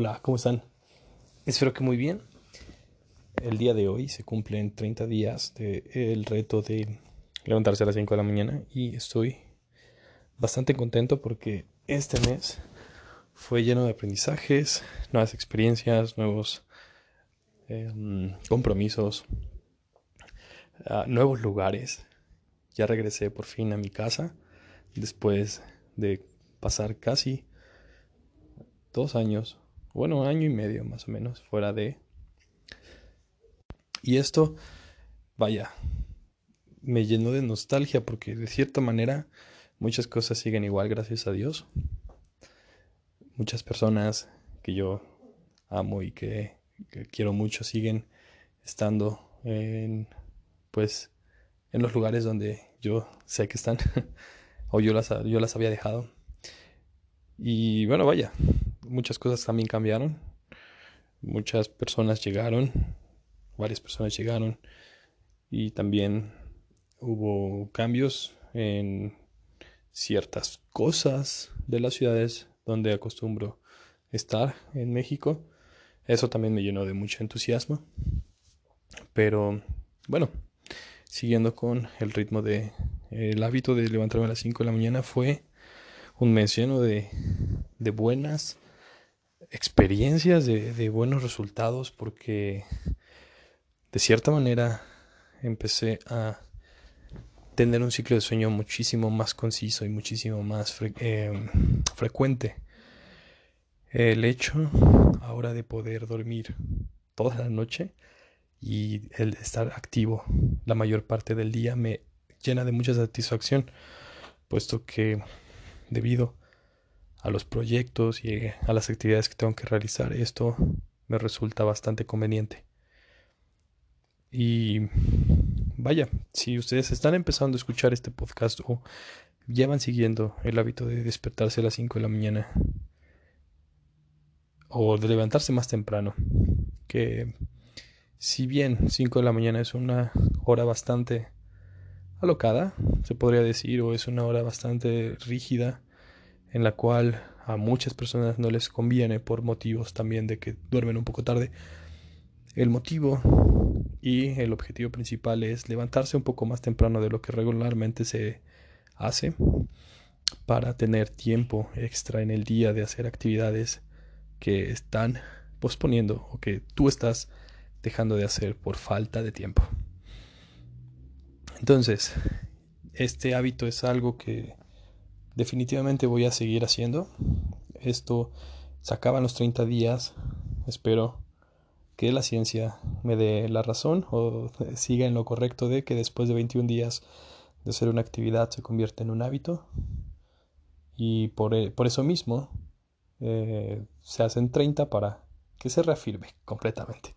Hola, ¿cómo están? Espero que muy bien. El día de hoy se cumplen 30 días del reto de levantarse a las 5 de la mañana y estoy bastante contento porque este mes fue lleno de aprendizajes, nuevas experiencias, nuevos em, compromisos, ah, nuevos lugares. Ya regresé por fin a mi casa después de pasar casi dos años bueno, año y medio más o menos fuera de... Y esto, vaya, me llenó de nostalgia porque de cierta manera muchas cosas siguen igual, gracias a Dios. Muchas personas que yo amo y que, quiero mucho siguen estando en, pues, en los lugares donde yo sé que están o yo las, yo las había dejado. Y bueno, vaya, muchas cosas también cambiaron. Muchas personas llegaron, varias personas llegaron y también hubo cambios en ciertas cosas de las ciudades donde acostumbro estar en México. Eso también me llenó de mucho entusiasmo. Pero bueno, siguiendo con el ritmo de el hábito de levantarme a las 5 de la mañana fue un mes de, de buenas experiencias, de, buenos resultados, porque de cierta manera empecé a tener un ciclo de sueño muchísimo más conciso y muchísimo más em, frecuente. El hecho ahora de poder dormir toda la noche y el estar activo la mayor parte del día me llena de mucha satisfacción, puesto que debido a los proyectos y a las actividades que tengo que realizar, esto me resulta bastante conveniente. Y vaya, si ustedes están empezando a escuchar este podcast o llevan siguiendo el hábito de despertarse a las 5 de la mañana o de levantarse más temprano, que si bien 5 de la mañana es una hora bastante alocada, se podría decir, o es una hora bastante rígida, en la cual a muchas personas no les conviene por motivos también de que duermen un poco tarde. El motivo y el objetivo principal es levantarse un poco más temprano de lo que regularmente se hace para tener tiempo extra en el día de hacer actividades que están posponiendo o que tú estás dejando de hacer por falta de tiempo. Entonces, este hábito es algo que definitivamente voy a seguir haciendo. Esto se acaba en los 30 días. Espero que la ciencia me dé la razón o siga en lo correcto de que después de 21 días de hacer una actividad se convierte en un hábito. Y por, eh, eso mismo eh, se hacen 30 para que se reafirme completamente.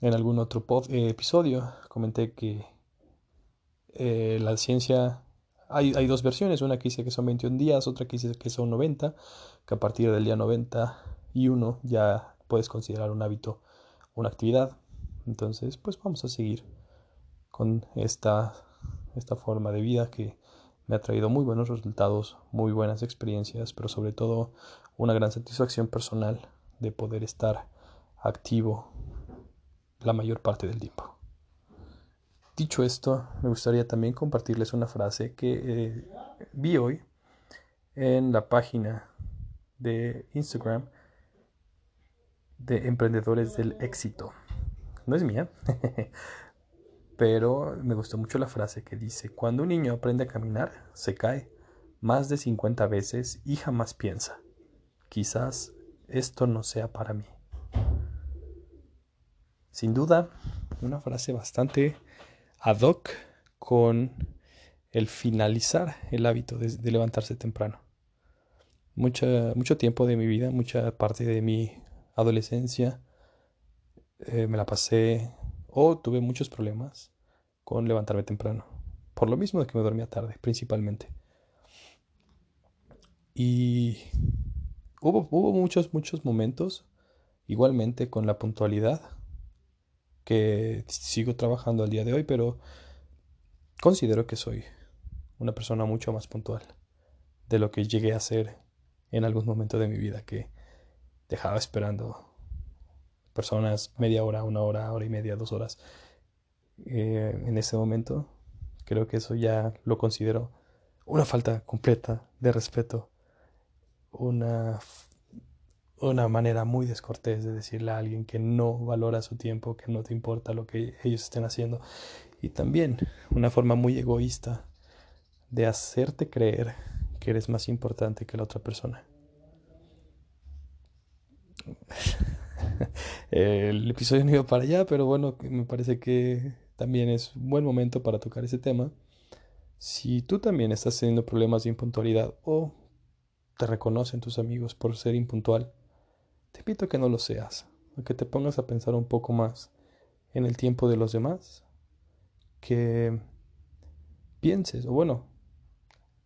En algún otro eh, episodio comenté que la ciencia hay, dos versiones, una que dice que son 21 días, otra que dice que son 90, que a partir del día 91 ya puedes considerar un hábito una actividad. Entonces, pues vamos a seguir con esta, esta forma de vida que me ha traído muy buenos resultados, muy buenas experiencias, pero sobre todo una gran satisfacción personal de poder estar activo la mayor parte del tiempo. Dicho esto, me gustaría también compartirles una frase que eh, vi hoy en la página de Instagram de Emprendedores del Éxito. No es mía, pero me gustó mucho la frase que dice, cuando un niño aprende a caminar, se cae más de 50 veces y jamás piensa, quizás esto no sea para mí. Sin duda, una frase bastante ad hoc con el finalizar el hábito de, levantarse temprano. mucho tiempo de mi vida, mucha parte de mi adolescencia eh, me la pasé o tuve muchos problemas con levantarme temprano. Por lo mismo de que me dormía tarde, principalmente. Y hubo, hubo muchos, muchos momentos, igualmente con la puntualidad, que sigo trabajando al día de hoy, pero considero que soy una persona mucho más puntual de lo que llegué a ser en algún momento de mi vida, que dejaba esperando personas media hora, una hora, hora y media, dos horas. Eh, en ese momento, creo que eso ya lo considero una falta completa de respeto, una, una manera muy descortés de decirle a alguien que no valora su tiempo, que no te importa lo que ellos estén haciendo, y también una forma muy egoísta de hacerte creer que eres más importante que la otra persona. El episodio no iba para allá, pero bueno, me parece que también es un buen momento para tocar ese tema. Si tú también estás teniendo problemas de impuntualidad o te reconocen tus amigos por ser impuntual, te invito a que no lo seas, a que te pongas a pensar un poco más en el tiempo de los demás, que pienses, o bueno,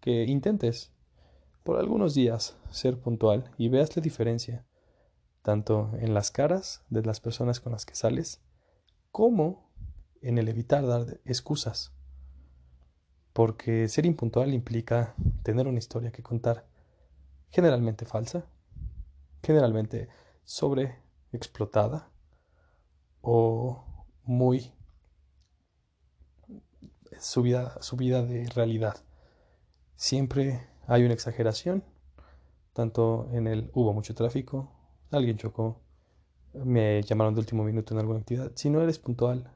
que intentes por algunos días ser puntual y veas la diferencia, tanto en las caras de las personas con las que sales, como en el evitar dar excusas. Porque ser impuntual implica tener una historia que contar, generalmente falsa, generalmente sobre explotada o muy subida, subida de realidad. Siempre hay una exageración, tanto en el hubo mucho tráfico, alguien chocó, me llamaron de último minuto en alguna actividad. Si no eres puntual,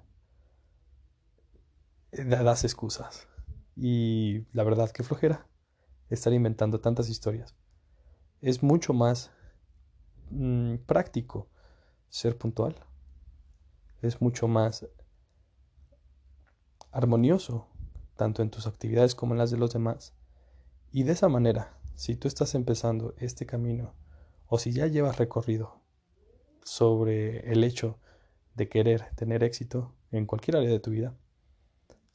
eh, das excusas. Y la verdad que flojera estar inventando tantas historias. Es mucho más mm, práctico ser puntual. Es mucho más armonioso, tanto en tus actividades como en las de los demás, y de esa manera, si tú estás empezando este camino o si ya llevas recorrido sobre el hecho de querer tener éxito en cualquier área de tu vida,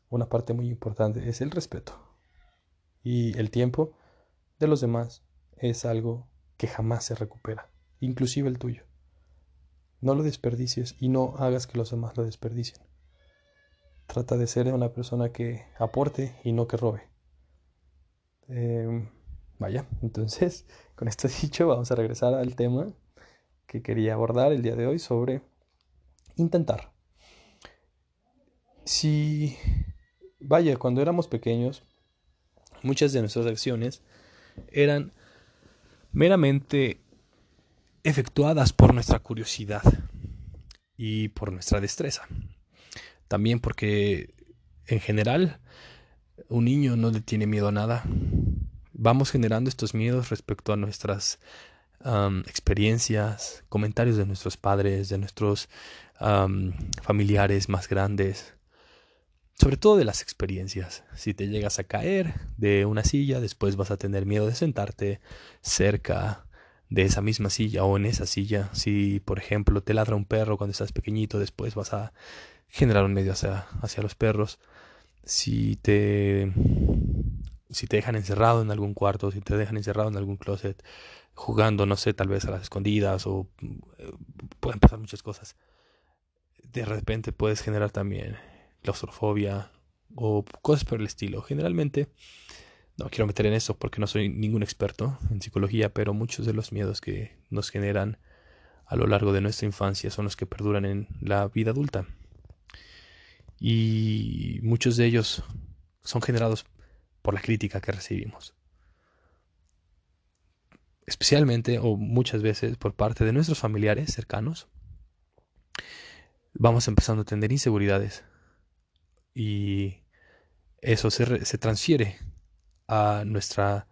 una parte muy importante es el respeto. Y el tiempo de los demás es algo que jamás se recupera, inclusive el tuyo. No lo desperdicies y no hagas que los demás lo desperdicien. Trata de ser una persona que aporte y no que robe. Em, vaya, entonces, con esto dicho, vamos a regresar al tema que quería abordar el día de hoy sobre intentar. Si, vaya, cuando éramos pequeños, muchas de nuestras acciones eran meramente efectuadas por nuestra curiosidad y por nuestra destreza. También porque en general un niño no le tiene miedo a nada. Vamos generando estos miedos respecto a nuestras experiencias, comentarios de nuestros padres, de nuestros familiares más grandes, sobre todo de las experiencias. Si te llegas a caer de una silla, después vas a tener miedo de sentarte cerca de esa misma silla o en esa silla. Si, por ejemplo, te ladra un perro cuando estás pequeñito, después vas a generar un medio hacia, hacia los perros si te si te dejan encerrado en algún cuarto, si te dejan encerrado en algún closet, jugando, no sé, tal vez a las escondidas o eh, pueden pasar muchas cosas. De repente puedes generar también claustrofobia o cosas por el estilo. Generalmente, no quiero meter en eso porque no soy ningún experto en psicología, pero muchos de los miedos que nos generan a lo largo de nuestra infancia son los que perduran en la vida adulta y muchos de ellos son generados por la crítica que recibimos. Especialmente o muchas veces por parte de nuestros familiares cercanos, vamos empezando a tener inseguridades y eso se, se transfiere a nuestra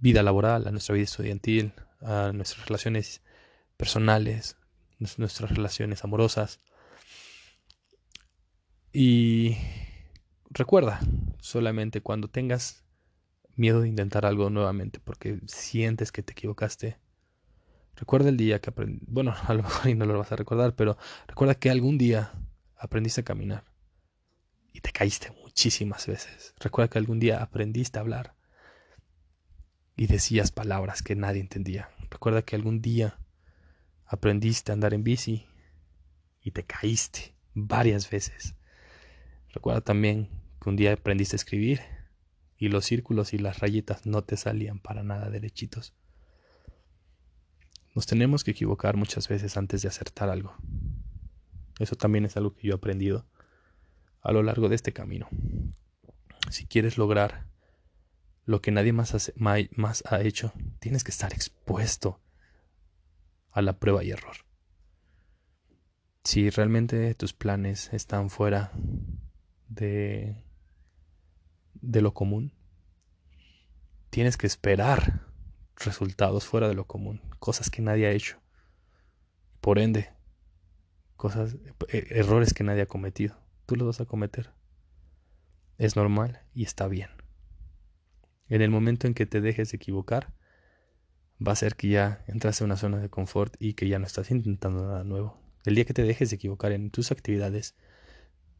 vida laboral, a nuestra vida estudiantil, a nuestras relaciones personales, nuestras relaciones amorosas, y recuerda, solamente cuando tengas miedo de intentar algo nuevamente porque sientes que te equivocaste, recuerda el día que aprendí, bueno, a lo mejor no lo vas a recordar, pero recuerda que algún día aprendiste a caminar y te caíste muchísimas veces. Recuerda que algún día aprendiste a hablar y decías palabras que nadie entendía. Recuerda que algún día aprendiste a andar en bici y te caíste varias veces. Recuerda también que un día aprendiste a escribir y los círculos y las rayitas no te salían para nada derechitos. Nos tenemos que equivocar muchas veces antes de acertar algo. Eso también es algo que yo he aprendido a lo largo de este camino. Si quieres lograr lo que nadie más, ha hecho, tienes que estar expuesto a la prueba y error. Si realmente tus planes están fuera de, de lo común, tienes que esperar resultados fuera de lo común, cosas que nadie ha hecho. Por ende, cosas, e, errores que nadie ha cometido. Tú los vas a cometer. Es normal y está bien. En el momento en que te dejes de equivocar, va a ser que ya entras en una zona de confort y que ya no estás intentando nada nuevo. El día que te dejes de equivocar en tus actividades,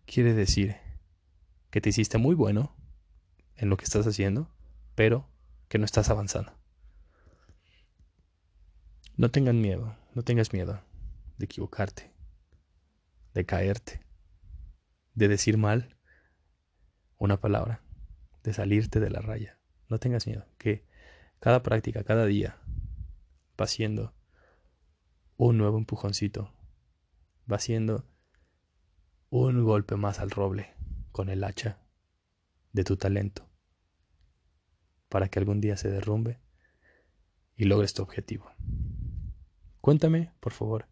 quiere decir que te hiciste muy bueno en lo que estás haciendo, pero que no estás avanzando. No tengan miedo, no tengas miedo de equivocarte, de caerte, de decir mal una palabra, de salirte de la raya. No tengas miedo, que cada práctica, cada día va siendo un nuevo empujoncito, va siendo un golpe más al roble con el hacha de tu talento para que algún día se derrumbe y logres tu objetivo. Cuéntame, por favor,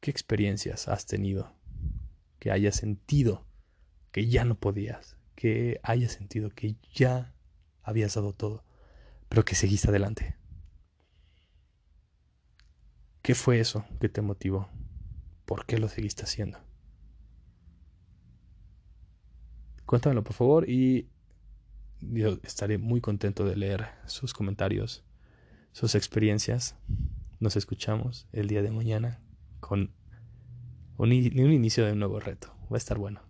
qué experiencias has tenido, que hayas sentido que ya no podías, que hayas sentido que ya habías dado todo, pero que seguiste adelante. ¿Qué fue eso que te motivó? ¿Por qué lo seguiste haciendo? Cuéntamelo por favor y yo estaré muy contento de leer sus comentarios, sus experiencias. Nos escuchamos el día de mañana con un, un inicio de un nuevo reto. Va a estar bueno.